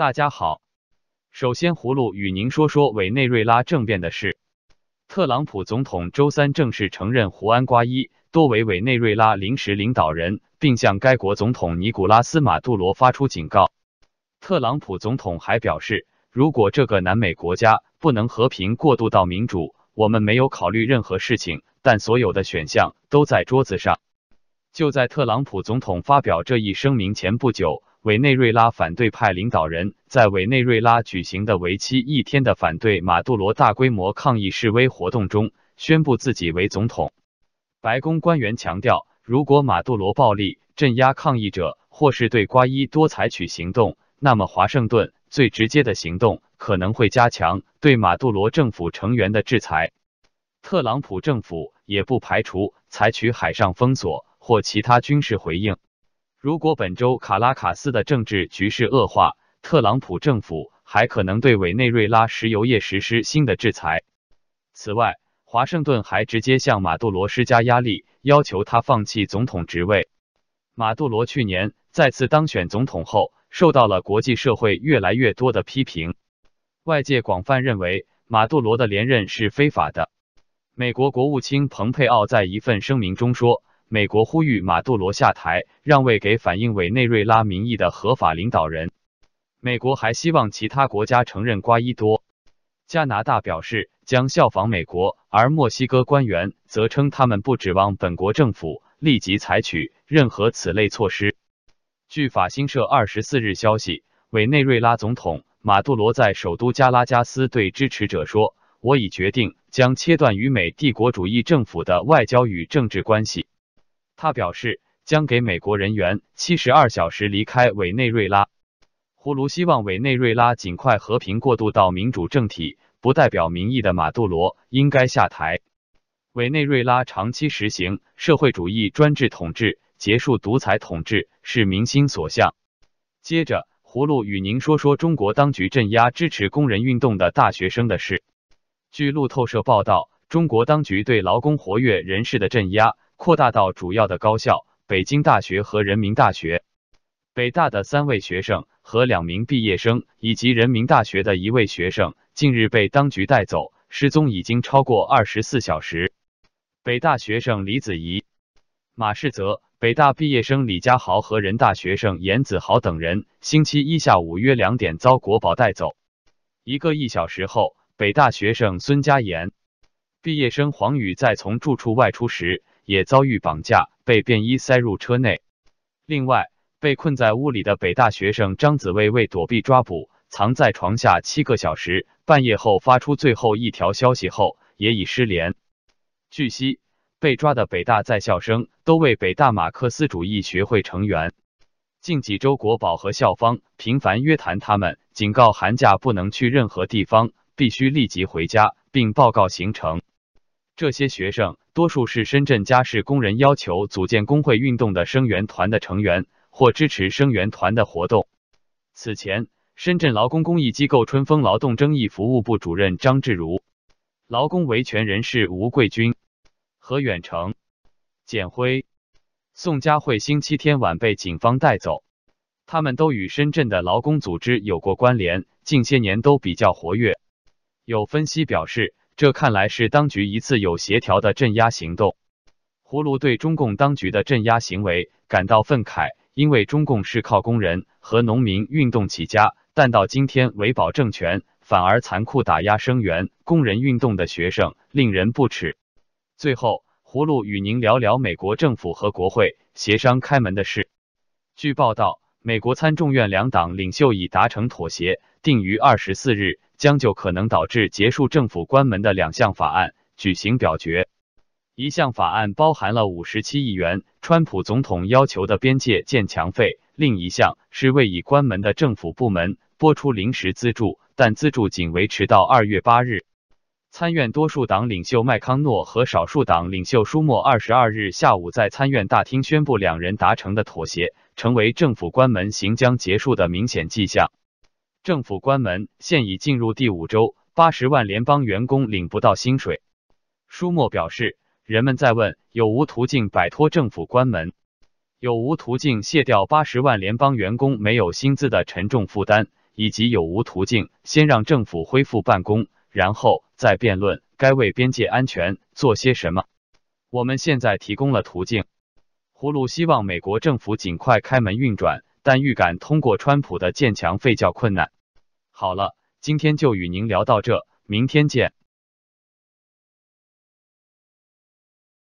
大家好，首先葫芦与您说说委内瑞拉政变的事。特朗普总统周三正式承认胡安·瓜伊多为委内瑞拉临时领导人，并向该国总统尼古拉斯·马杜罗发出警告。特朗普总统还表示，如果这个南美国家不能和平过渡到民主，我们没有考虑任何事情，但所有的选项都在桌子上。就在特朗普总统发表这一声明前不久。委内瑞拉反对派领导人在委内瑞拉举行的为期一天的反对马杜罗大规模抗议示威活动中，宣布自己为总统。白宫官员强调，如果马杜罗暴力镇压抗议者，或是对瓜伊多采取行动，那么华盛顿最直接的行动可能会加强对马杜罗政府成员的制裁。特朗普政府也不排除采取海上封锁或其他军事回应。如果本周卡拉卡斯的政治局势恶化，特朗普政府还可能对委内瑞拉石油业实施新的制裁。此外，华盛顿还直接向马杜罗施加压力，要求他放弃总统职位。马杜罗去年再次当选总统后，受到了国际社会越来越多的批评。外界广泛认为马杜罗的连任是非法的。美国国务卿蓬佩奥在一份声明中说。美国呼吁马杜罗下台，让位给反映委内瑞拉民意的合法领导人。美国还希望其他国家承认瓜伊多。加拿大表示将效仿美国，而墨西哥官员则称他们不指望本国政府立即采取任何此类措施。据法新社二十四日消息，委内瑞拉总统马杜罗在首都加拉加斯对支持者说：“我已决定将切断与美帝国主义政府的外交与政治关系。”他表示将给美国人员七十二小时离开委内瑞拉。胡卢希望委内瑞拉尽快和平过渡到民主政体，不代表民意的马杜罗应该下台。委内瑞拉长期实行社会主义专制统治，结束独裁统治是民心所向。接着，葫芦与您说说中国当局镇压支持工人运动的大学生的事。据路透社报道，中国当局对劳工活跃人士的镇压。扩大到主要的高校，北京大学和人民大学。北大的三位学生和两名毕业生，以及人民大学的一位学生，近日被当局带走，失踪已经超过二十四小时。北大学生李子怡、马世泽，北大毕业生李家豪和人大学生严子豪等人，星期一下午约两点遭国保带走。一个一小时后，北大学生孙佳妍、毕业生黄宇在从住处外出时。也遭遇绑架，被便衣塞入车内。另外，被困在屋里的北大学生张子薇为躲避抓捕，藏在床下七个小时，半夜后发出最后一条消息后，也已失联。据悉，被抓的北大在校生都为北大马克思主义学会成员。近几周，国宝和校方频繁约谈他们，警告寒假不能去任何地方，必须立即回家，并报告行程。这些学生多数是深圳家事工人要求组建工会运动的声援团的成员，或支持声援团的活动。此前，深圳劳工公益机构春风劳动争议服务部主任张志如、劳工维权人士吴桂军、何远成、简辉、宋佳慧星期天晚被警方带走，他们都与深圳的劳工组织有过关联，近些年都比较活跃。有分析表示。这看来是当局一次有协调的镇压行动。葫芦对中共当局的镇压行为感到愤慨，因为中共是靠工人和农民运动起家，但到今天维保政权反而残酷打压声援工人运动的学生，令人不齿。最后，葫芦与您聊聊美国政府和国会协商开门的事。据报道，美国参众院两党领袖已达成妥协，定于二十四日。将就可能导致结束政府关门的两项法案举行表决。一项法案包含了五十七亿元川普总统要求的边界建墙费，另一项是为已关门的政府部门拨出临时资助，但资助仅维持到二月八日。参院多数党领袖麦康诺和少数党领袖舒默二十二日下午在参院大厅宣布，两人达成的妥协成为政府关门行将结束的明显迹象。政府关门现已进入第五周，八十万联邦员工领不到薪水。舒默表示，人们在问有无途径摆脱政府关门，有无途径卸掉八十万联邦员工没有薪资的沉重负担，以及有无途径先让政府恢复办公，然后再辩论该为边界安全做些什么。我们现在提供了途径。葫芦希望美国政府尽快开门运转，但预感通过川普的建强费较困难。好了，今天就与您聊到这，明天见。